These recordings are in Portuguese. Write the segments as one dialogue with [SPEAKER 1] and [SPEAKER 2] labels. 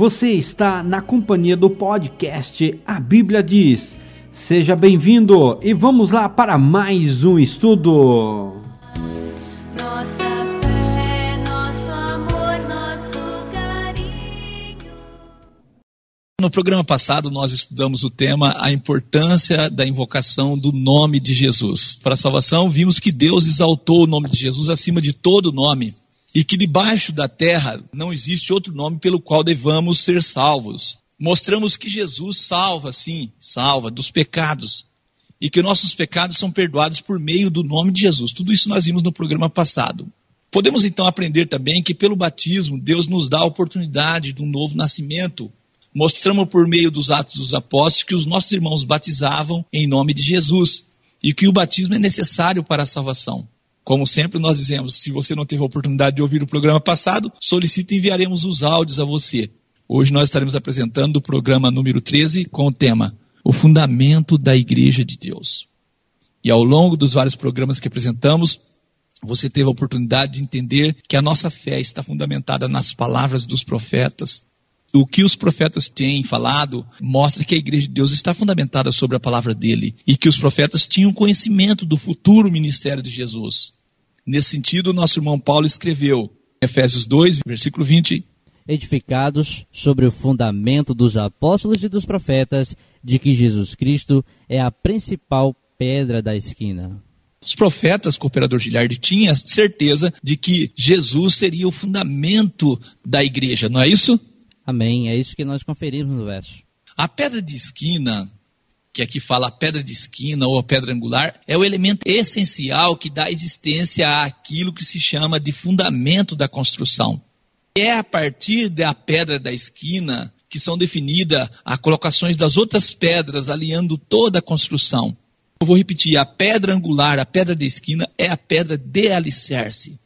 [SPEAKER 1] Você está na companhia do podcast A Bíblia Diz. Seja bem-vindo e vamos lá para mais um estudo.
[SPEAKER 2] Nossa fé, nosso amor, nosso carinho.
[SPEAKER 3] No programa passado, nós estudamos o tema a importância da invocação do nome de Jesus. Para a salvação, vimos que Deus exaltou o nome de Jesus acima de todo nome e que debaixo da terra não existe outro nome pelo qual devamos ser salvos. Mostramos que Jesus salva, sim, salva dos pecados e que nossos pecados são perdoados por meio do nome de Jesus. Tudo isso nós vimos no programa passado. Podemos então aprender também que pelo batismo Deus nos dá a oportunidade de um novo nascimento. Mostramos por meio dos Atos dos Apóstolos que os nossos irmãos batizavam em nome de Jesus e que o batismo é necessário para a salvação. Como sempre nós dizemos, se você não teve a oportunidade de ouvir o programa passado, solicite e enviaremos os áudios a você. Hoje nós estaremos apresentando o programa número 13 com o tema O Fundamento da Igreja de Deus. E ao longo dos vários programas que apresentamos, você teve a oportunidade de entender que a nossa fé está fundamentada nas palavras dos profetas. O que os profetas têm falado mostra que a igreja de Deus está fundamentada sobre a palavra dele e que os profetas tinham conhecimento do futuro ministério de Jesus. Nesse sentido, nosso irmão Paulo escreveu, Efésios 2, versículo 20,
[SPEAKER 4] edificados sobre o fundamento dos apóstolos e dos profetas, de que Jesus Cristo é a principal pedra da esquina.
[SPEAKER 3] Os profetas, cooperador Gilhardi, tinha certeza de que Jesus seria o fundamento da igreja, não é isso?
[SPEAKER 4] Amém. É isso que nós conferimos no verso.
[SPEAKER 3] A pedra de esquina, que aqui fala a pedra de esquina ou a pedra angular, é o elemento essencial que dá existência àquilo que se chama de fundamento da construção. É a partir da pedra da esquina que são definidas as colocações das outras pedras alinhando toda a construção. Eu vou repetir, a pedra angular, a pedra de esquina, é a pedra de alicerce.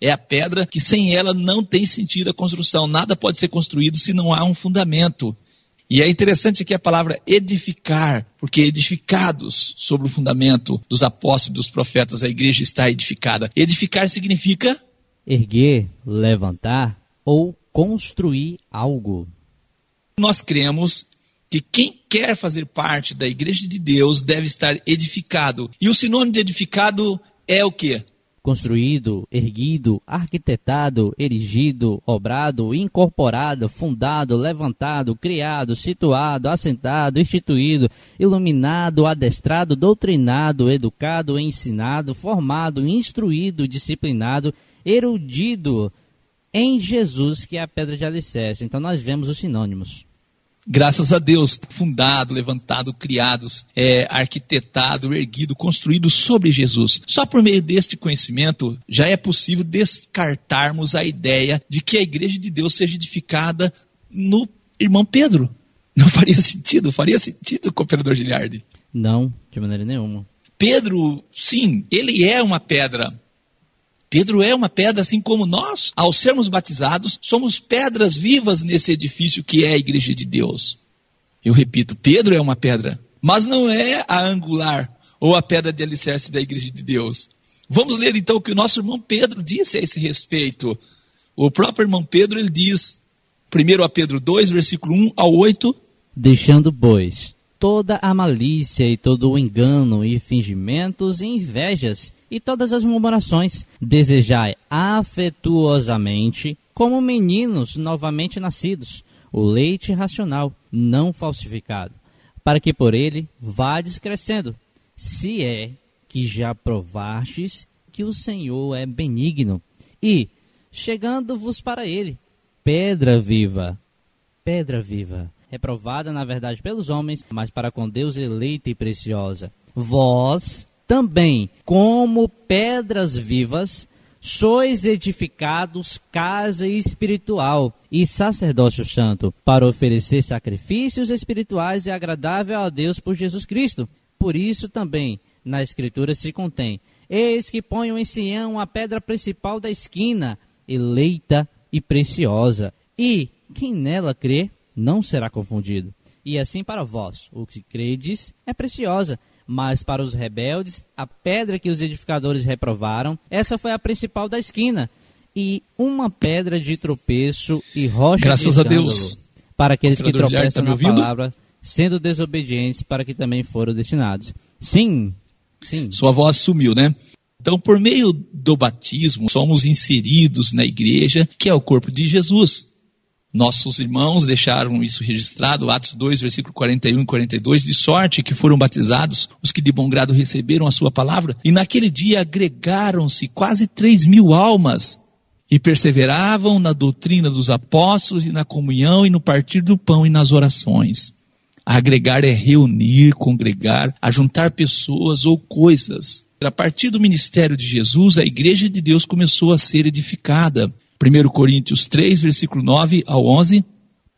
[SPEAKER 3] É a pedra que sem ela não tem sentido a construção. Nada pode ser construído se não há um fundamento. E é interessante aqui a palavra edificar, porque edificados sobre o fundamento dos apóstolos e dos profetas, a igreja está edificada. Edificar significa
[SPEAKER 4] Erguer, levantar ou construir algo.
[SPEAKER 3] nós cremos que quem quer fazer parte da igreja de Deus deve estar edificado. E o sinônimo de edificado é o quê?
[SPEAKER 4] Construído, erguido, arquitetado, erigido, obrado, incorporado, fundado, levantado, criado, situado, assentado, instituído, iluminado, adestrado, doutrinado, educado, ensinado, formado, instruído, disciplinado, erudido em Jesus, que é a pedra de alicerce. Então nós vemos os sinônimos.
[SPEAKER 3] Graças a Deus, fundado, levantado, criado, é, arquitetado, erguido, construído sobre Jesus. Só por meio deste conhecimento já é possível descartarmos a ideia de que a igreja de Deus seja edificada no irmão Pedro. Não faria sentido, faria sentido, cooperador Giliardi.
[SPEAKER 4] Não, de maneira nenhuma.
[SPEAKER 3] Pedro, sim, ele é uma pedra. Pedro é uma pedra, assim como nós, ao sermos batizados, somos pedras vivas nesse edifício que é a igreja de Deus. Eu repito, Pedro é uma pedra, mas não é a angular ou a pedra de alicerce da igreja de Deus. Vamos ler então o que o nosso irmão Pedro disse a esse respeito. O próprio irmão Pedro, ele diz, primeiro a Pedro 2, versículo 1 ao 8,
[SPEAKER 4] Deixando, pois, toda a malícia e todo o engano e fingimentos e invejas e todas as murmurações, desejai afetuosamente, como meninos novamente nascidos, o leite racional, não falsificado, para que por ele vades crescendo, se é que já provastes que o Senhor é benigno, e, chegando-vos para ele, pedra viva, pedra viva, reprovada na verdade pelos homens, mas para com Deus eleita e preciosa. Vós também, como pedras vivas, sois edificados casa espiritual e sacerdócio santo, para oferecer sacrifícios espirituais e agradável a Deus por Jesus Cristo. Por isso também na Escritura se contém: Eis que ponho em Sião a pedra principal da esquina, eleita e preciosa, e quem nela crê não será confundido. E assim para vós, o que credes é preciosa, mas para os rebeldes, a pedra que os edificadores reprovaram, essa foi a principal da esquina, e uma pedra de tropeço e rocha
[SPEAKER 3] Graças
[SPEAKER 4] de
[SPEAKER 3] a. Deus.
[SPEAKER 4] para aqueles que
[SPEAKER 3] Guilherme,
[SPEAKER 4] tropeçam
[SPEAKER 3] tá
[SPEAKER 4] na palavra, sendo desobedientes para que também foram destinados. Sim, sim.
[SPEAKER 3] Sua voz sumiu, né? Então, por meio do batismo, somos inseridos na igreja, que é o corpo de Jesus. Nossos irmãos deixaram isso registrado, Atos 2, versículo 41 e 42, de sorte que foram batizados os que de bom grado receberam a sua palavra, e naquele dia agregaram-se quase 3 mil almas, e perseveravam na doutrina dos apóstolos e na comunhão e no partir do pão e nas orações. Agregar é reunir, congregar, ajuntar pessoas ou coisas. A partir do ministério de Jesus, a igreja de Deus começou a ser edificada. 1 Coríntios 3, versículo 9 ao 11.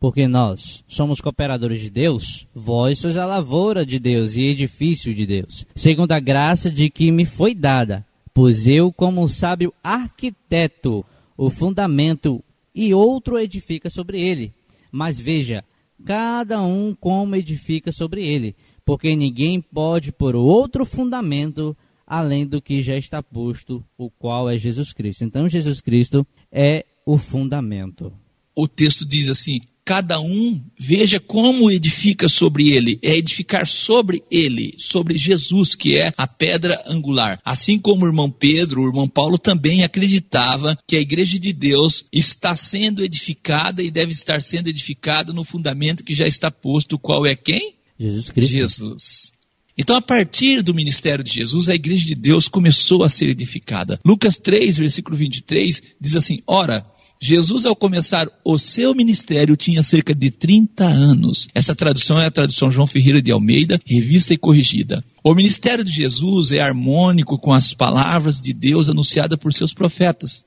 [SPEAKER 4] Porque nós somos cooperadores de Deus, vós sois a lavoura de Deus e edifício de Deus, segundo a graça de que me foi dada. Pois eu, como sábio arquiteto, o fundamento e outro edifica sobre ele. Mas veja, cada um como edifica sobre ele, porque ninguém pode pôr outro fundamento além do que já está posto, o qual é Jesus Cristo. Então, Jesus Cristo é o fundamento.
[SPEAKER 3] O texto diz assim: cada um veja como edifica sobre ele, é edificar sobre ele, sobre Jesus, que é a pedra angular. Assim como o irmão Pedro, o irmão Paulo também acreditava que a igreja de Deus está sendo edificada e deve estar sendo edificada no fundamento que já está posto, qual é quem?
[SPEAKER 4] Jesus Cristo.
[SPEAKER 3] Jesus. Então, a partir do ministério de Jesus, a igreja de Deus começou a ser edificada. Lucas 3, versículo 23, diz assim: Ora, Jesus, ao começar o seu ministério, tinha cerca de 30 anos. Essa tradução é a tradução João Ferreira de Almeida, revista e corrigida. O ministério de Jesus é harmônico com as palavras de Deus anunciadas por seus profetas.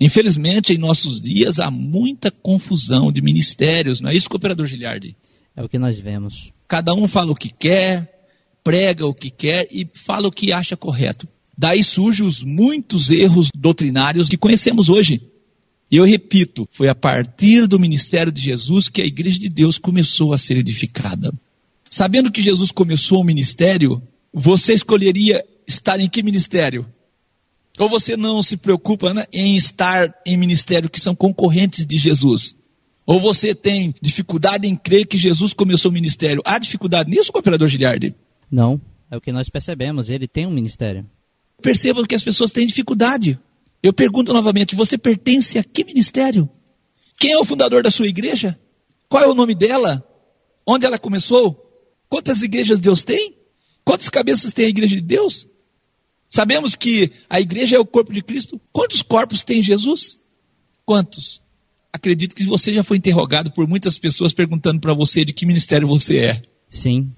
[SPEAKER 3] Infelizmente, em nossos dias, há muita confusão de ministérios, não é isso, cooperador Giliardi?
[SPEAKER 4] É o que nós vemos.
[SPEAKER 3] Cada um fala o que quer, prega o que quer e fala o que acha correto. Daí surgem os muitos erros doutrinários que conhecemos hoje. E eu repito, foi a partir do ministério de Jesus que a igreja de Deus começou a ser edificada. Sabendo que Jesus começou o ministério, você escolheria estar em que ministério? Ou você não se preocupa né, em estar em ministério que são concorrentes de Jesus? Ou você tem dificuldade em crer que Jesus começou o ministério? Há dificuldade nisso, cooperador Giliardi?
[SPEAKER 4] Não, é o que nós percebemos. Ele tem um ministério.
[SPEAKER 3] Percebam que as pessoas têm dificuldade. Eu pergunto novamente: você pertence a que ministério? Quem é o fundador da sua igreja? Qual é o nome dela? Onde ela começou? Quantas igrejas Deus tem? Quantas cabeças tem a igreja de Deus? Sabemos que a igreja é o corpo de Cristo. Quantos corpos tem Jesus? Quantos? Acredito que você já foi interrogado por muitas pessoas perguntando para você de que ministério você é.
[SPEAKER 4] Sim.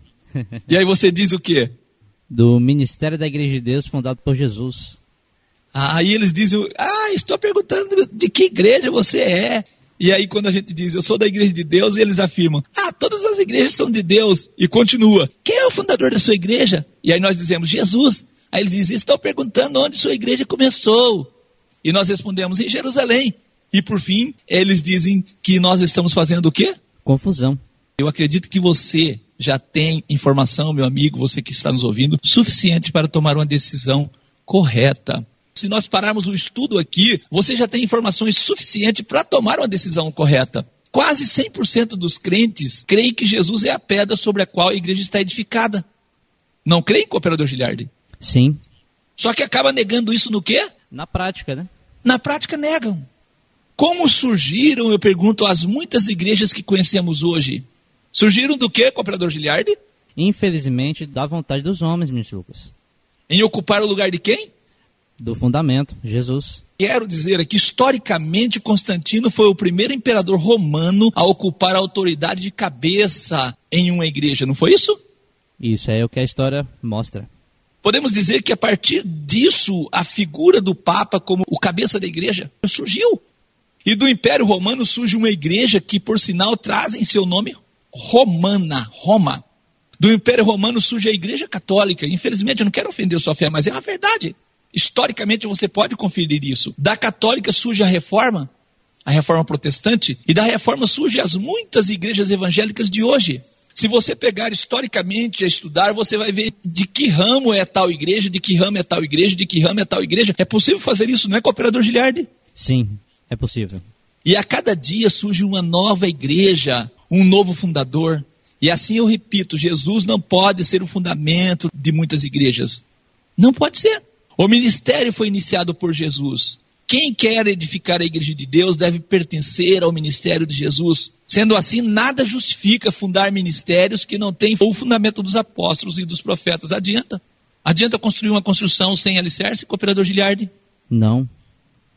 [SPEAKER 3] E aí você diz o quê?
[SPEAKER 4] Do ministério da Igreja de Deus fundado por Jesus.
[SPEAKER 3] Aí eles dizem, ah, estou perguntando de que igreja você é. E aí quando a gente diz, eu sou da igreja de Deus, eles afirmam, ah, todas as igrejas são de Deus. E continua, quem é o fundador da sua igreja? E aí nós dizemos, Jesus. Aí eles dizem, estou perguntando onde sua igreja começou. E nós respondemos, em Jerusalém. E por fim, eles dizem que nós estamos fazendo o quê?
[SPEAKER 4] Confusão.
[SPEAKER 3] Eu acredito que você já tem informação, meu amigo, você que está nos ouvindo, suficiente para tomar uma decisão correta. Se nós pararmos o estudo aqui, você já tem informações suficientes para tomar uma decisão correta. Quase 100% dos crentes creem que Jesus é a pedra sobre a qual a igreja está edificada. Não creem, cooperador Giliardi?
[SPEAKER 4] Sim.
[SPEAKER 3] Só que acaba negando isso no quê?
[SPEAKER 4] Na prática, né?
[SPEAKER 3] Na prática negam. Como surgiram, eu pergunto, as muitas igrejas que conhecemos hoje? Surgiram do quê, cooperador Giliardi?
[SPEAKER 4] Infelizmente, da vontade dos homens, ministro Lucas.
[SPEAKER 3] Em ocupar o lugar de quem?
[SPEAKER 4] Do fundamento, Jesus.
[SPEAKER 3] Quero dizer aqui, historicamente, Constantino foi o primeiro imperador romano a ocupar a autoridade de cabeça em uma igreja, não foi isso?
[SPEAKER 4] Isso é o que a história mostra.
[SPEAKER 3] Podemos dizer que a partir disso, a figura do Papa como o cabeça da igreja surgiu. E do Império Romano surge uma igreja que, por sinal, traz em seu nome Romana, Roma. Do Império Romano surge a Igreja Católica. Infelizmente, eu não quero ofender sua fé, mas é a verdade. Historicamente, você pode conferir isso. Da Católica surge a Reforma, a Reforma Protestante, e da Reforma surgem as muitas igrejas evangélicas de hoje. Se você pegar historicamente a estudar, você vai ver de que ramo é tal igreja, de que ramo é tal igreja, de que ramo é tal igreja. É possível fazer isso, não é, cooperador Giliardi?
[SPEAKER 4] Sim, é possível.
[SPEAKER 3] E a cada dia surge uma nova igreja, um novo fundador. E assim eu repito: Jesus não pode ser o fundamento de muitas igrejas. Não pode ser. O ministério foi iniciado por Jesus. Quem quer edificar a igreja de Deus deve pertencer ao ministério de Jesus. Sendo assim, nada justifica fundar ministérios que não têm o fundamento dos apóstolos e dos profetas. Adianta. Adianta construir uma construção sem alicerce, cooperador Giliardi?
[SPEAKER 4] Não.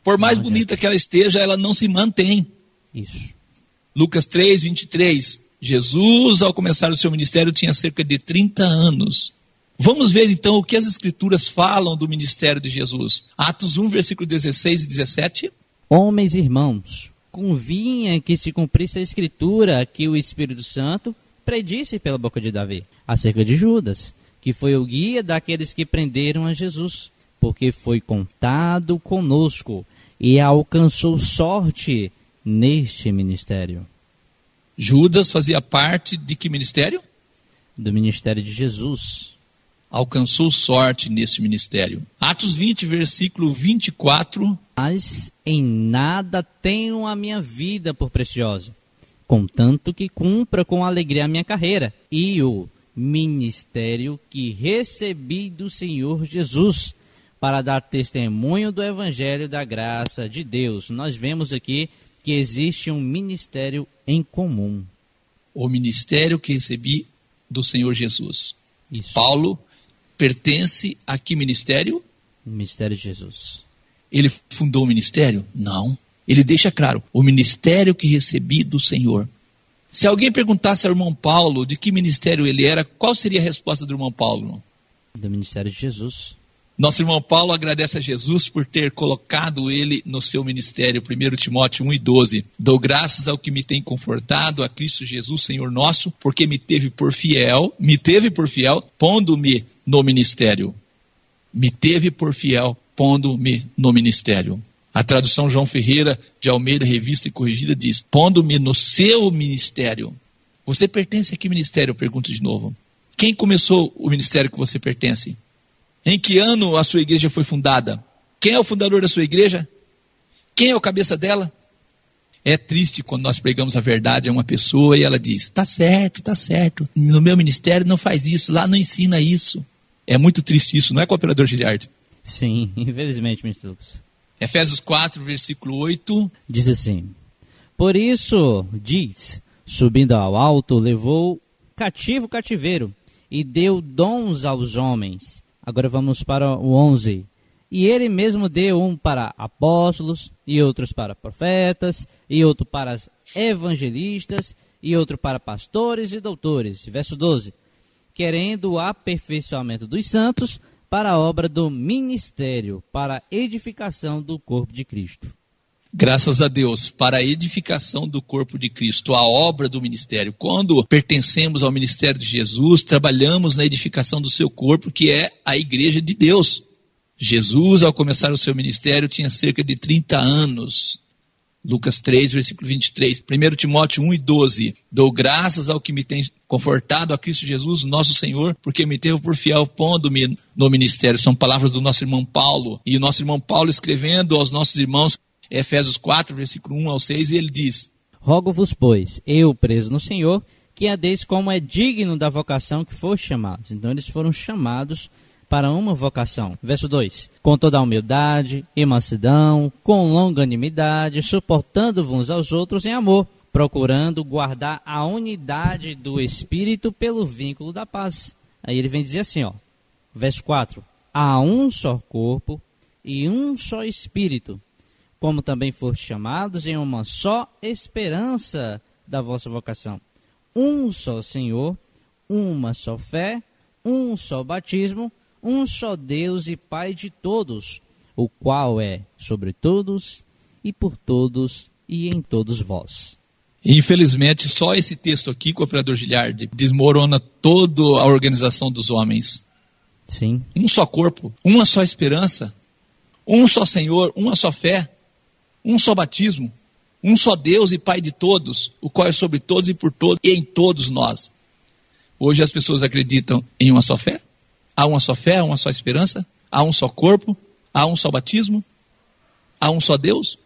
[SPEAKER 3] Por mais
[SPEAKER 4] Não
[SPEAKER 3] bonita que ela esteja, ela não se mantém.
[SPEAKER 4] Isso.
[SPEAKER 3] Lucas 3, 23. Jesus, ao começar o seu ministério, tinha cerca de 30 anos. Vamos ver então o que as Escrituras falam do ministério de Jesus. Atos 1, versículo 16 e 17.
[SPEAKER 4] Homens irmãos, convinha que se cumprisse a escritura que o Espírito Santo predisse pela boca de Davi, acerca de Judas, que foi o guia daqueles que prenderam a Jesus, porque foi contado conosco e alcançou sorte neste ministério.
[SPEAKER 3] Judas fazia parte de que ministério?
[SPEAKER 4] Do ministério de Jesus.
[SPEAKER 3] Alcançou sorte nesse ministério. Atos 20, versículo 24.
[SPEAKER 4] Mas em nada tenho a minha vida por preciosa, contanto que cumpra com alegria a minha carreira e o ministério que recebi do Senhor Jesus para dar testemunho do evangelho da graça de Deus. Nós vemos aqui que existe um ministério em comum.
[SPEAKER 3] O ministério que recebi do Senhor Jesus.
[SPEAKER 4] Isso.
[SPEAKER 3] Paulo pertence a que ministério?
[SPEAKER 4] O ministério de Jesus.
[SPEAKER 3] Ele fundou o ministério? Não. Ele deixa claro: o ministério que recebi do Senhor. Se alguém perguntasse ao irmão Paulo de que ministério ele era, qual seria a resposta do irmão Paulo?
[SPEAKER 4] Do ministério de Jesus.
[SPEAKER 3] Nosso irmão Paulo agradece a Jesus por ter colocado ele no seu ministério, 1 Timóteo 1 e 12. Dou graças ao que me tem confortado, a Cristo Jesus, Senhor nosso, porque me teve por fiel, me teve por fiel, pondo-me no ministério. Me teve por fiel, pondo-me no ministério. A tradução João Ferreira de Almeida, revista e corrigida, diz: pondo-me no seu ministério. Você pertence a que ministério? Eu pergunto de novo. Quem começou o ministério que você pertence? Em que ano a sua igreja foi fundada? Quem é o fundador da sua igreja? Quem é o cabeça dela? É triste quando nós pregamos a verdade a uma pessoa e ela diz: tá certo, tá certo. No meu ministério não faz isso, lá não ensina isso. É muito triste isso, não é, cooperador Giliard?
[SPEAKER 4] Sim, infelizmente, ministro Lucas.
[SPEAKER 3] Efésios 4, versículo 8.
[SPEAKER 4] Diz assim: Por isso, diz, subindo ao alto, levou cativo o cativeiro e deu dons aos homens. Agora vamos para o 11. E ele mesmo deu um para apóstolos, e outros para profetas, e outro para evangelistas, e outro para pastores e doutores. Verso 12. Querendo o aperfeiçoamento dos santos para a obra do ministério, para a edificação do corpo de Cristo.
[SPEAKER 3] Graças a Deus, para a edificação do corpo de Cristo, a obra do ministério. Quando pertencemos ao ministério de Jesus, trabalhamos na edificação do seu corpo, que é a igreja de Deus. Jesus, ao começar o seu ministério, tinha cerca de 30 anos. Lucas 3, versículo 23. 1 Timóteo 1 e 12. Dou graças ao que me tem confortado a Cristo Jesus, nosso Senhor, porque me teve por fiel pondo-me no ministério. São palavras do nosso irmão Paulo. E o nosso irmão Paulo escrevendo aos nossos irmãos, Efésios 4, versículo 1 ao 6, e ele diz:
[SPEAKER 4] Rogo-vos, pois, eu preso no Senhor, que adeis como é digno da vocação que foste chamados. Então eles foram chamados para uma vocação. Verso 2: Com toda a humildade e mansidão, com longanimidade, suportando-vos aos outros em amor, procurando guardar a unidade do Espírito pelo vínculo da paz. Aí ele vem dizer assim, ó, verso 4: Há um só corpo e um só Espírito, como também foste chamados em uma só esperança da vossa vocação. Um só Senhor, uma só fé, um só batismo, um só Deus e Pai de todos, o qual é sobre todos e por todos e em todos vós.
[SPEAKER 3] Infelizmente, só esse texto aqui, cooperador Giliard, desmorona toda a organização dos homens.
[SPEAKER 4] Sim,
[SPEAKER 3] Um só corpo, uma só esperança, um só Senhor, uma só fé, um só batismo, um só Deus e Pai de todos, o qual é sobre todos e por todos e em todos nós. Hoje as pessoas acreditam em uma só fé, há uma só fé, há uma só esperança, há um só corpo, há um só batismo, há um só Deus,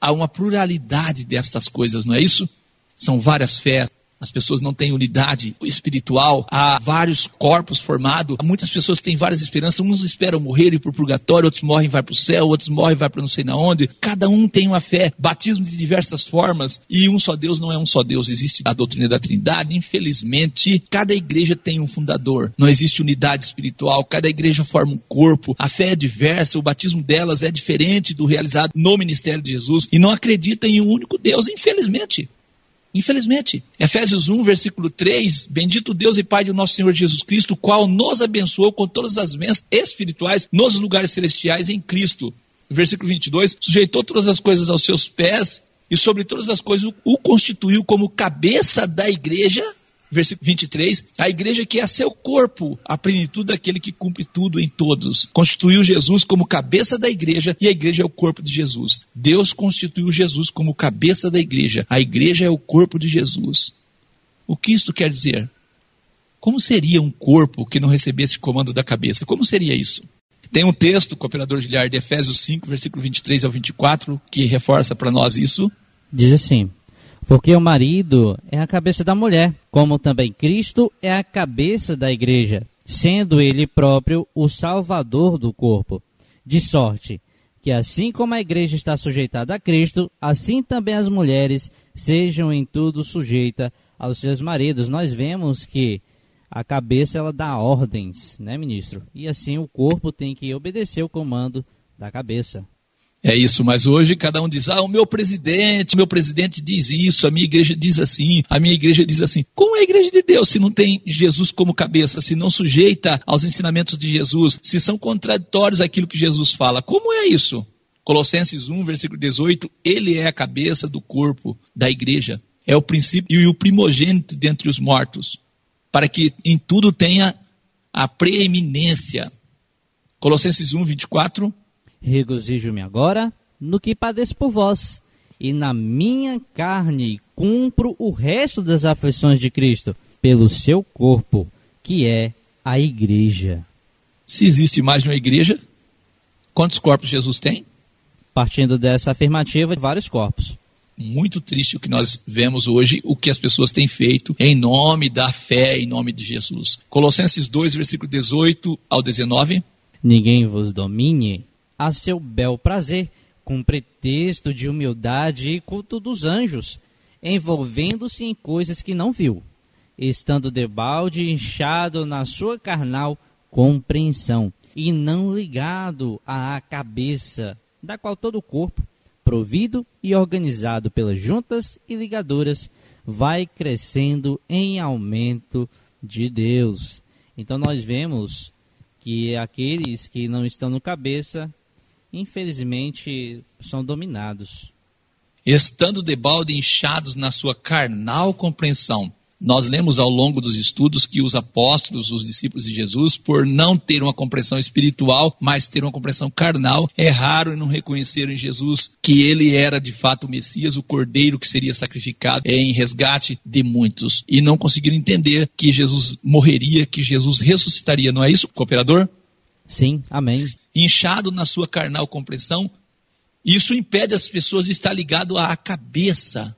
[SPEAKER 3] há uma pluralidade destas coisas, não é isso? São várias fés, as pessoas não têm unidade espiritual, há vários corpos formados, muitas pessoas têm várias esperanças, uns esperam morrer e ir para o purgatório, outros morrem e vão para o céu, outros morrem e vão para não sei na onde. Cada um tem uma fé, batismo de diversas formas, e um só Deus não é um só Deus, existe a doutrina da Trindade. Infelizmente, cada igreja tem um fundador, não existe unidade espiritual, cada igreja forma um corpo, a fé é diversa, o batismo delas é diferente do realizado no ministério de Jesus, e não acredita em um único Deus, infelizmente. Infelizmente. Efésios 1, versículo 3: Bendito Deus e Pai de nosso Senhor Jesus Cristo, qual nos abençoou com todas as bênçãos espirituais nos lugares celestiais em Cristo. Versículo 22: Sujeitou todas as coisas aos seus pés e sobre todas as coisas o constituiu como cabeça da igreja versículo 23, a igreja que é seu corpo, a plenitude daquele que cumpre tudo em todos. Constituiu Jesus como cabeça da igreja e a igreja é o corpo de Jesus. Deus constituiu Jesus como cabeça da igreja. A igreja é o corpo de Jesus. O que isto quer dizer? Como seria um corpo que não recebesse comando da cabeça? Como seria isso? Tem um texto, cooperador Giliard, de Efésios 5, versículo 23 ao 24, que reforça para nós isso.
[SPEAKER 4] Diz assim: Porque o marido é a cabeça da mulher, como também Cristo é a cabeça da igreja, sendo ele próprio o salvador do corpo. De sorte que, assim como a igreja está sujeitada a Cristo, assim também as mulheres sejam em tudo sujeitas aos seus maridos. Nós vemos que a cabeça ela dá ordens, né, ministro? E assim o corpo tem que obedecer o comando da cabeça.
[SPEAKER 3] É isso, mas hoje cada um diz: ah, o meu presidente, o meu presidente diz isso, a minha igreja diz assim, a minha igreja diz assim. Como é a igreja de Deus se não tem Jesus como cabeça, se não sujeita aos ensinamentos de Jesus, se são contraditórios àquilo que Jesus fala? Como é isso? Colossenses 1, versículo 18: Ele é a cabeça do corpo da igreja, é o princípio e o primogênito dentre os mortos, para que em tudo tenha a preeminência. Colossenses 1, 24.
[SPEAKER 4] Regozijo-me agora no que padeço por vós, e na minha carne cumpro o resto das aflições de Cristo, pelo seu corpo, que é a igreja.
[SPEAKER 3] Se existe mais de uma igreja, quantos corpos Jesus tem?
[SPEAKER 4] Partindo dessa afirmativa, vários corpos.
[SPEAKER 3] Muito triste o que nós vemos hoje, o que as pessoas têm feito em nome da fé, em nome de Jesus. Colossenses 2, versículo 18 ao 19.
[SPEAKER 4] Ninguém vos domine a seu bel prazer, com pretexto de humildade e culto dos anjos, envolvendo-se em coisas que não viu, estando debalde inchado na sua carnal compreensão, e não ligado à cabeça, da qual todo o corpo, provido e organizado pelas juntas e ligaduras, vai crescendo em aumento de Deus. Então nós vemos que aqueles que não estão no cabeça infelizmente, são dominados.
[SPEAKER 3] Estando de balde inchados na sua carnal compreensão. Nós lemos ao longo dos estudos que os apóstolos, os discípulos de Jesus, por não ter uma compreensão espiritual, mas ter uma compreensão carnal, erraram e não reconheceram em Jesus que ele era de fato o Messias, o cordeiro que seria sacrificado em resgate de muitos. E não conseguiram entender que Jesus morreria, que Jesus ressuscitaria. Não é isso, cooperador?
[SPEAKER 4] Sim, amém.
[SPEAKER 3] Inchado na sua carnal compreensão, isso impede as pessoas de estar ligado à cabeça,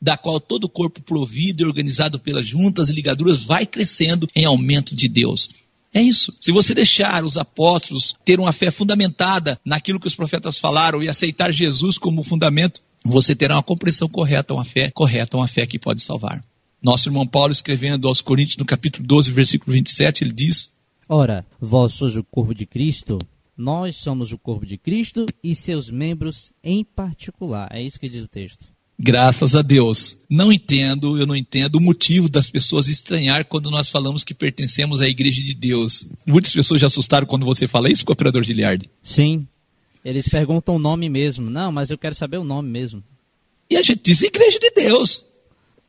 [SPEAKER 3] da qual todo o corpo provido e organizado pelas juntas e ligaduras vai crescendo em aumento de Deus. É isso. Se você deixar os apóstolos ter uma fé fundamentada naquilo que os profetas falaram e aceitar Jesus como fundamento, você terá uma compreensão correta, uma fé correta, uma fé que pode salvar. Nosso irmão Paulo, escrevendo aos Coríntios, no capítulo 12, versículo 27, ele diz:
[SPEAKER 4] Ora, vós sois o corpo de Cristo, nós somos o corpo de Cristo e seus membros em particular. É isso que diz o texto.
[SPEAKER 3] Graças a Deus. Não entendo, eu não entendo o motivo das pessoas estranhar quando nós falamos que pertencemos à igreja de Deus. Muitas pessoas já assustaram quando você fala isso, cooperador Giliardi.
[SPEAKER 4] Sim. Eles perguntam o nome mesmo. Não, mas eu quero saber o nome mesmo.
[SPEAKER 3] E a gente diz igreja de Deus.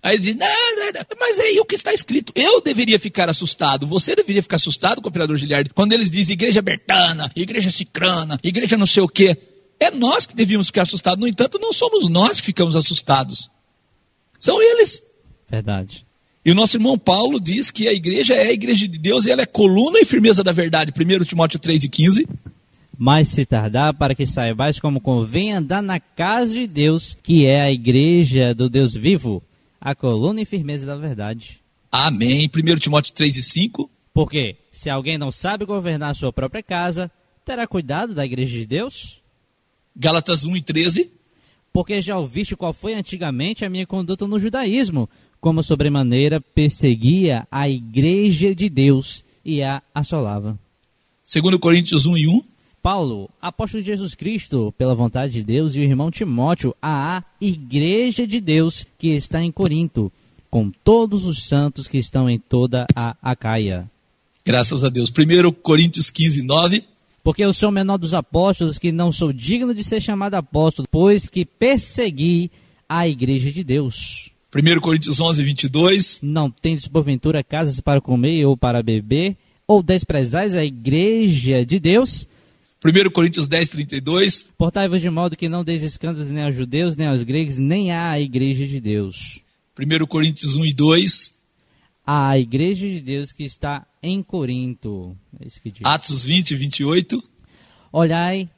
[SPEAKER 3] Aí ele diz, não, não, não, mas é aí o que está escrito. Eu deveria ficar assustado, você deveria ficar assustado, cooperador Giliardi, quando eles dizem igreja bertana, igreja cicrana, igreja não sei o quê. É nós que devíamos ficar assustados. No entanto, não somos nós que ficamos assustados. São eles.
[SPEAKER 4] Verdade.
[SPEAKER 3] E o nosso irmão Paulo diz que a igreja é a igreja de Deus e ela é coluna e firmeza da verdade. 1 Timóteo 3 e 15.
[SPEAKER 4] Mas se tardar, para que saibais como convém andar na casa de Deus, que é a igreja do Deus vivo, a coluna e firmeza da verdade.
[SPEAKER 3] Amém. 1 Timóteo 3 e 5.
[SPEAKER 4] Porque, se alguém não sabe governar a sua própria casa, terá cuidado da igreja de Deus?
[SPEAKER 3] Gálatas 1 e 13.
[SPEAKER 4] Porque já ouviste qual foi antigamente a minha conduta no judaísmo, como sobremaneira perseguia a igreja de Deus e a assolava.
[SPEAKER 3] 2 Coríntios 1 e 1.
[SPEAKER 4] Paulo, apóstolo de Jesus Cristo, pela vontade de Deus, e o irmão Timóteo, à igreja de Deus que está em Corinto, com todos os santos que estão em toda a Acaia.
[SPEAKER 3] Graças a Deus. 1 Coríntios 15, 9.
[SPEAKER 4] Porque eu sou o menor dos apóstolos, que não sou digno de ser chamado apóstolo, pois que persegui a igreja de Deus.
[SPEAKER 3] 1 Coríntios 11, 22.
[SPEAKER 4] Não tendes porventura casas para comer ou para beber, ou desprezais a igreja de Deus?
[SPEAKER 3] 1 Coríntios 10, 32.
[SPEAKER 4] Portai-vos de modo que não deis escândalos nem aos judeus, nem aos gregos, nem à igreja de Deus.
[SPEAKER 3] 1 Coríntios 1 e 2.
[SPEAKER 4] A igreja de Deus que está em Corinto. É.
[SPEAKER 3] Atos 20, 28.
[SPEAKER 4] Olhai,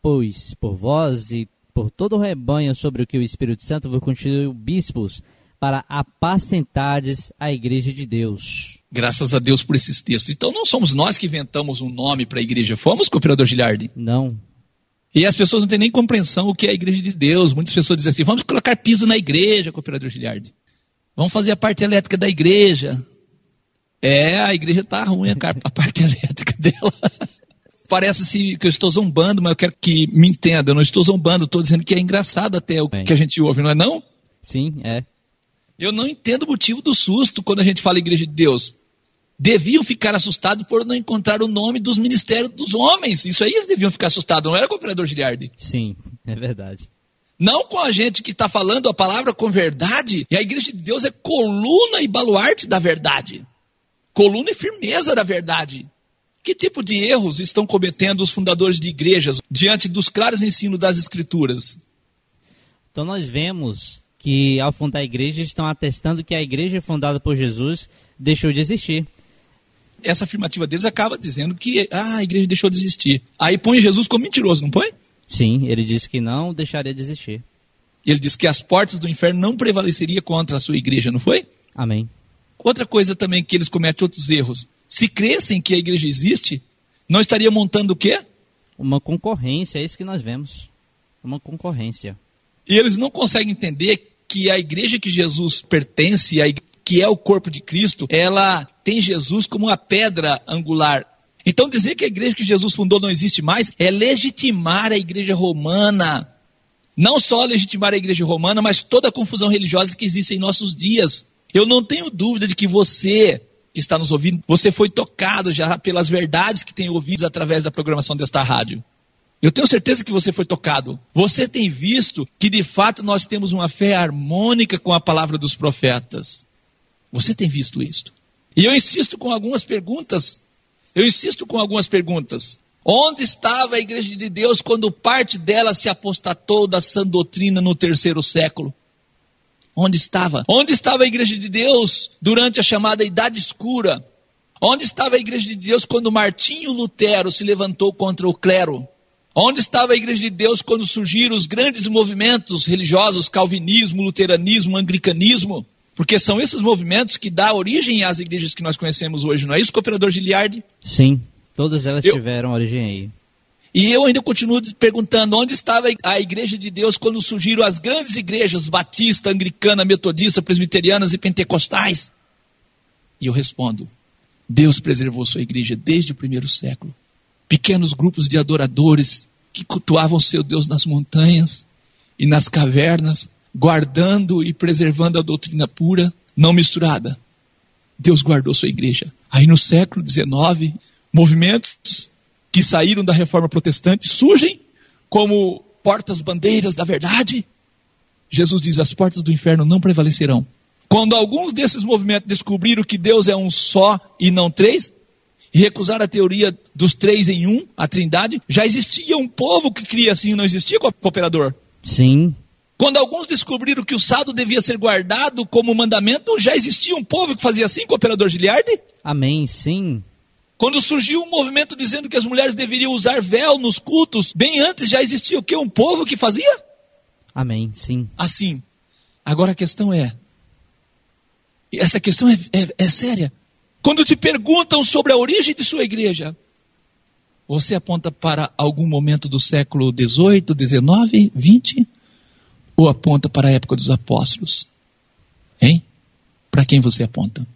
[SPEAKER 4] pois, por vós e por todo o rebanho sobre o que o Espírito Santo vos constituiu bispos, para apacentardes a igreja de Deus.
[SPEAKER 3] Graças a Deus por esses textos. Então não somos nós que inventamos um nome para a igreja. Fomos, cooperador Giliardi?
[SPEAKER 4] Não.
[SPEAKER 3] E as pessoas não têm nem compreensão o que é a igreja de Deus. Muitas pessoas dizem assim: vamos colocar piso na igreja, cooperador Giliardi. Vamos fazer a parte elétrica da igreja. É, a igreja está ruim, a parte elétrica dela. Parece assim que eu estou zombando, mas eu quero que me entenda. Eu não estou zombando, estou dizendo que é engraçado até o
[SPEAKER 4] Bem.
[SPEAKER 3] que a gente ouve, não é não?
[SPEAKER 4] Sim, é.
[SPEAKER 3] Eu não entendo o motivo do susto quando a gente fala igreja de Deus. Deviam ficar assustados por não encontrar o nome dos ministérios dos homens. Isso aí eles deviam ficar assustados, não era, cooperador Giliardi?
[SPEAKER 4] Sim, é verdade.
[SPEAKER 3] Não com a gente que está falando a palavra com verdade. E a igreja de Deus é coluna e baluarte da verdade. Coluna e firmeza da verdade. Que tipo de erros estão cometendo os fundadores de igrejas diante dos claros ensinos das escrituras?
[SPEAKER 4] Então nós vemos que ao fundar a igreja estão atestando que a igreja fundada por Jesus deixou de existir.
[SPEAKER 3] Essa afirmativa deles acaba dizendo que ah, a igreja deixou de existir. Aí põe Jesus como mentiroso, não põe?
[SPEAKER 4] Sim, ele disse que não deixaria de existir.
[SPEAKER 3] Ele diz que as portas do inferno não prevaleceria contra a sua igreja, não foi?
[SPEAKER 4] Amém.
[SPEAKER 3] Outra coisa também que eles cometem outros erros. Se crescem que a igreja existe, não estaria montando o quê?
[SPEAKER 4] Uma concorrência, é isso que nós vemos. Uma concorrência.
[SPEAKER 3] E eles não conseguem entender que a igreja que Jesus pertence, a que é o corpo de Cristo, ela tem Jesus como uma pedra angular. Então dizer que a igreja que Jesus fundou não existe mais é legitimar a igreja romana. Não só legitimar a igreja romana, mas toda a confusão religiosa que existe em nossos dias. Eu não tenho dúvida de que você que está nos ouvindo, você foi tocado já pelas verdades que tem ouvido através da programação desta rádio. Eu tenho certeza que você foi tocado. Você tem visto que de fato nós temos uma fé harmônica com a palavra dos profetas. Você tem visto isto. E eu insisto com algumas perguntas. Eu insisto com algumas perguntas. Onde estava a igreja de Deus quando parte dela se apostatou da sã doutrina no terceiro século? Onde estava? Onde estava a igreja de Deus durante a chamada Idade Escura? Onde estava a igreja de Deus quando Martinho Lutero se levantou contra o clero? Onde estava a igreja de Deus quando surgiram os grandes movimentos religiosos, calvinismo, luteranismo, anglicanismo? Porque são esses movimentos que dão origem às igrejas que nós conhecemos hoje, não é isso, cooperador Giliardi?
[SPEAKER 4] Sim, todas elas
[SPEAKER 3] Eu-
[SPEAKER 4] tiveram origem aí.
[SPEAKER 3] E eu ainda continuo perguntando onde estava a igreja de Deus quando surgiram as grandes igrejas batista, anglicana, metodista, presbiterianas e pentecostais? E eu respondo: Deus preservou sua igreja desde o primeiro século. Pequenos grupos de adoradores que cultuavam seu Deus nas montanhas e nas cavernas, guardando e preservando a doutrina pura, não misturada. Deus guardou sua igreja. Aí no século XIX, movimentos que saíram da reforma protestante surgem como portas-bandeiras da verdade. Jesus diz: as portas do inferno não prevalecerão. Quando alguns desses movimentos descobriram que Deus é um só e não três, e recusaram a teoria dos três em um, a trindade, já existia um povo que cria assim, não existia cooperador.
[SPEAKER 4] Sim,
[SPEAKER 3] Quando alguns descobriram que o sábado devia ser guardado como mandamento, já existia um povo que fazia assim, cooperador Giliardi?
[SPEAKER 4] amém, sim.
[SPEAKER 3] Quando surgiu um movimento dizendo que as mulheres deveriam usar véu nos cultos, bem antes já existia o que? Um povo que fazia?
[SPEAKER 4] Amém. Sim.
[SPEAKER 3] Assim. Agora a questão é: essa questão é, é, é séria. Quando te perguntam sobre a origem de sua igreja, você aponta para algum momento do século 18, 19, 20? Ou aponta para a época dos apóstolos? Hein? Para quem você aponta?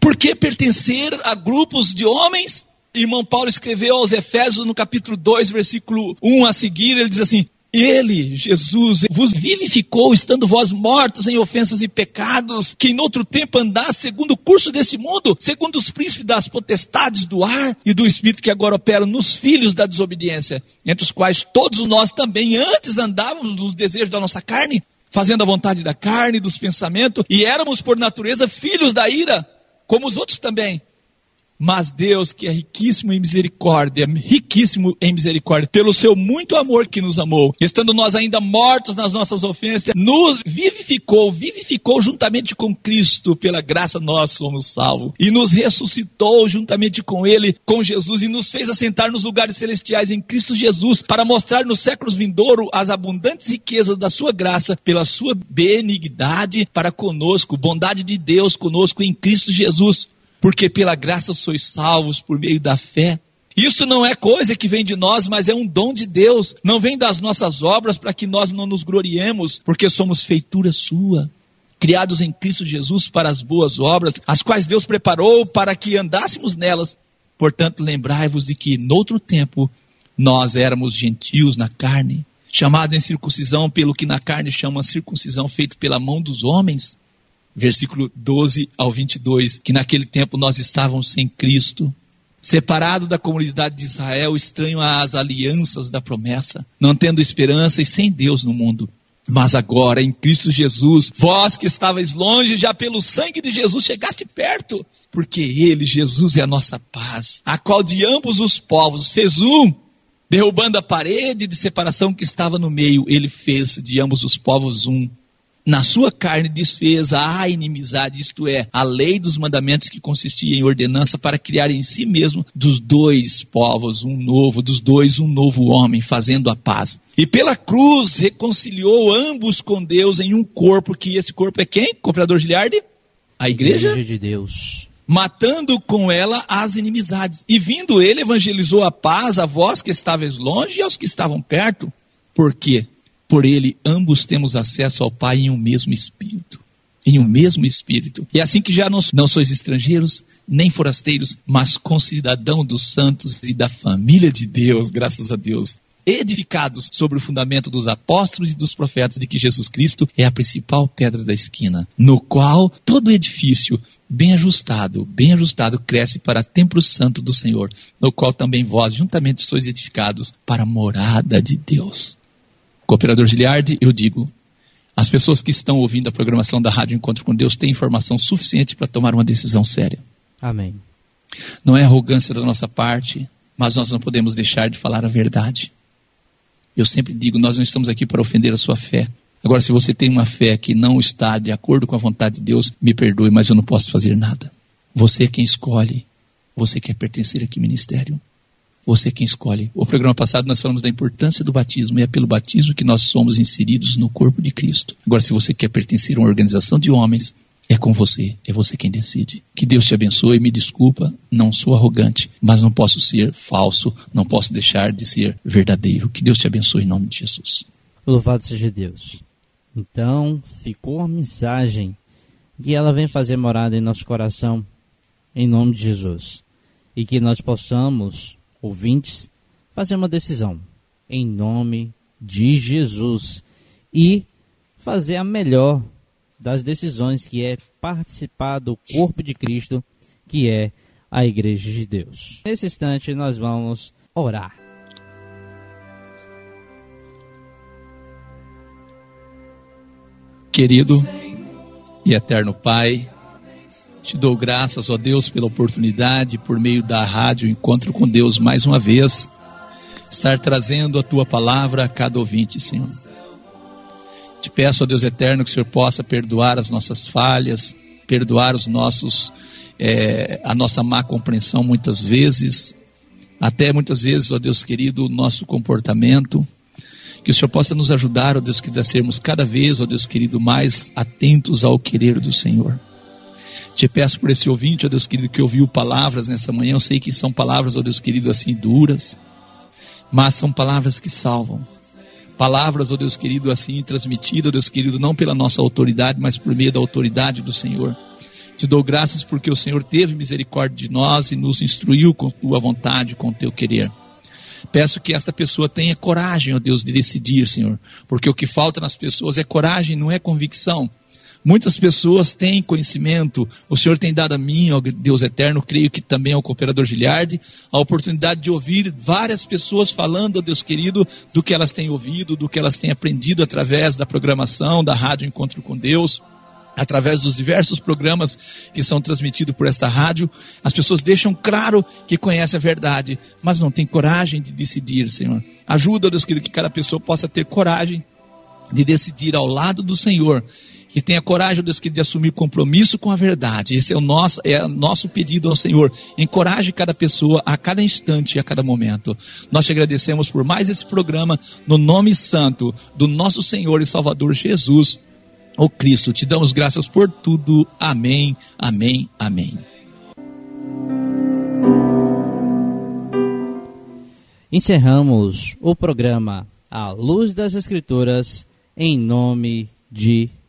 [SPEAKER 3] Por que pertencer a grupos de homens? Irmão Paulo escreveu aos Efésios no capítulo 2, versículo 1 a seguir, ele diz assim: ele, Jesus, vos vivificou, estando vós mortos em ofensas e pecados, que em outro tempo andasse segundo o curso desse mundo, segundo os príncipes das potestades do ar e do espírito que agora operam nos filhos da desobediência, entre os quais todos nós também antes andávamos nos desejos da nossa carne, fazendo a vontade da carne dos pensamentos, e éramos por natureza filhos da ira, como os outros também. Mas Deus, que é riquíssimo em misericórdia, riquíssimo em misericórdia, pelo seu muito amor que nos amou, estando nós ainda mortos nas nossas ofensas, nos vivificou, vivificou juntamente com Cristo, pela graça nós somos salvos, e nos ressuscitou juntamente com Ele, com Jesus, e nos fez assentar nos lugares celestiais em Cristo Jesus, para mostrar nos séculos vindouros as abundantes riquezas da sua graça, pela sua benignidade para conosco, bondade de Deus conosco em Cristo Jesus porque pela graça sois salvos por meio da fé. Isso não é coisa que vem de nós, mas é um dom de Deus. Não vem das nossas obras para que nós não nos gloriemos, porque somos feitura sua, criados em Cristo Jesus para as boas obras, as quais Deus preparou para que andássemos nelas. Portanto, lembrai-vos de que, noutro tempo, nós éramos gentios na carne, chamados em circuncisão pelo que na carne chama circuncisão feito pela mão dos homens versículo 12 ao 22, que naquele tempo nós estávamos sem Cristo, separado da comunidade de Israel, estranho às alianças da promessa, não tendo esperança e sem Deus no mundo. Mas agora, em Cristo Jesus, vós que estavais longe, já pelo sangue de Jesus chegaste perto, porque Ele, Jesus, é a nossa paz, a qual de ambos os povos fez um, derrubando a parede de separação que estava no meio, Ele fez de ambos os povos um na sua carne desfez a inimizade, isto é, a lei dos mandamentos que consistia em ordenança para criar em si mesmo dos dois povos um novo, dos dois um novo homem, fazendo a paz. E pela cruz reconciliou ambos com Deus em um corpo, que esse corpo é quem? Comprador Giliardi? A igreja?
[SPEAKER 4] Igreja de Deus.
[SPEAKER 3] Matando com ela as inimizades. E vindo ele, evangelizou a paz a vós que estavais longe e aos que estavam perto. Por quê? Por ele, ambos temos acesso ao Pai em um mesmo Espírito. Em um mesmo Espírito. E assim que já não, não sois estrangeiros, nem forasteiros, mas concidadão dos santos e da família de Deus, graças a Deus. Edificados sobre o fundamento dos apóstolos e dos profetas de que Jesus Cristo é a principal pedra da esquina, no qual todo edifício bem ajustado, bem ajustado, cresce para templo santo do Senhor, no qual também vós juntamente sois edificados para a morada de Deus. Cooperador Giliardi, eu digo, as pessoas que estão ouvindo a programação da Rádio Encontro com Deus têm informação suficiente para tomar uma decisão séria.
[SPEAKER 4] Amém.
[SPEAKER 3] Não é arrogância da nossa parte, mas nós não podemos deixar de falar a verdade. Eu sempre digo, nós não estamos aqui para ofender a sua fé. Agora, se você tem uma fé que não está de acordo com a vontade de Deus, me perdoe, mas eu não posso fazer nada. Você é quem escolhe. Você quer pertencer a que ministério? Você quem escolhe. O programa passado nós falamos da importância do batismo e é pelo batismo que nós somos inseridos no corpo de Cristo. Agora, se você quer pertencer a uma organização de homens, é com você, é você quem decide. Que Deus te abençoe, me desculpa, não sou arrogante, mas não posso ser falso, não posso deixar de ser verdadeiro. Que Deus te abençoe em nome de Jesus.
[SPEAKER 4] Louvado seja Deus. Então, ficou a mensagem que ela vem fazer morada em nosso coração, em nome de Jesus. E que nós possamos ouvintes, fazer uma decisão em nome de Jesus e fazer a melhor das decisões, que é participar do corpo de Cristo, que é a Igreja de Deus. Nesse instante, nós vamos orar.
[SPEAKER 3] Querido e eterno Pai, te dou graças, ó Deus, pela oportunidade, por meio da rádio Encontro com Deus, mais uma vez, estar trazendo a tua palavra a cada ouvinte, Senhor. Te peço, ó Deus eterno, que o Senhor possa perdoar as nossas falhas, perdoar os nossos, é, a nossa má compreensão muitas vezes, até muitas vezes, ó Deus querido, o nosso comportamento. Que o Senhor possa nos ajudar, ó Deus querido, a sermos cada vez, ó Deus querido, mais atentos ao querer do Senhor. Te peço por esse ouvinte, ó Deus querido, que ouviu palavras nessa manhã. Eu sei que são palavras, ó Deus querido, assim duras, mas são palavras que salvam. Palavras, ó Deus querido, assim transmitidas, ó Deus querido, não pela nossa autoridade, mas por meio da autoridade do Senhor. Te dou graças porque o Senhor teve misericórdia de nós e nos instruiu com tua vontade, com teu querer. Peço que esta pessoa tenha coragem, ó Deus, de decidir, Senhor, porque o que falta nas pessoas é coragem, não é convicção. Muitas pessoas têm conhecimento, o Senhor tem dado a mim, ó Deus eterno, creio que também ao cooperador Giliardi, a oportunidade de ouvir várias pessoas falando, ó Deus querido, do que elas têm ouvido, do que elas têm aprendido através da programação, da Rádio Encontro com Deus através dos diversos programas que são transmitidos por esta rádio, as pessoas deixam claro que conhecem a verdade, mas não têm coragem de decidir, Senhor. Ajuda, Deus querido, que cada pessoa possa ter coragem de decidir ao lado do Senhor que tenha coragem, Deus, de assumir compromisso com a verdade. Esse é o nosso, é o nosso pedido ao Senhor. Encoraje cada pessoa a cada instante e a cada momento. Nós te agradecemos por mais esse programa, no nome santo do nosso Senhor e Salvador Jesus, o Cristo. Te damos graças por tudo. Amém, amém, amém.
[SPEAKER 4] Encerramos o programa A Luz das Escrituras em nome de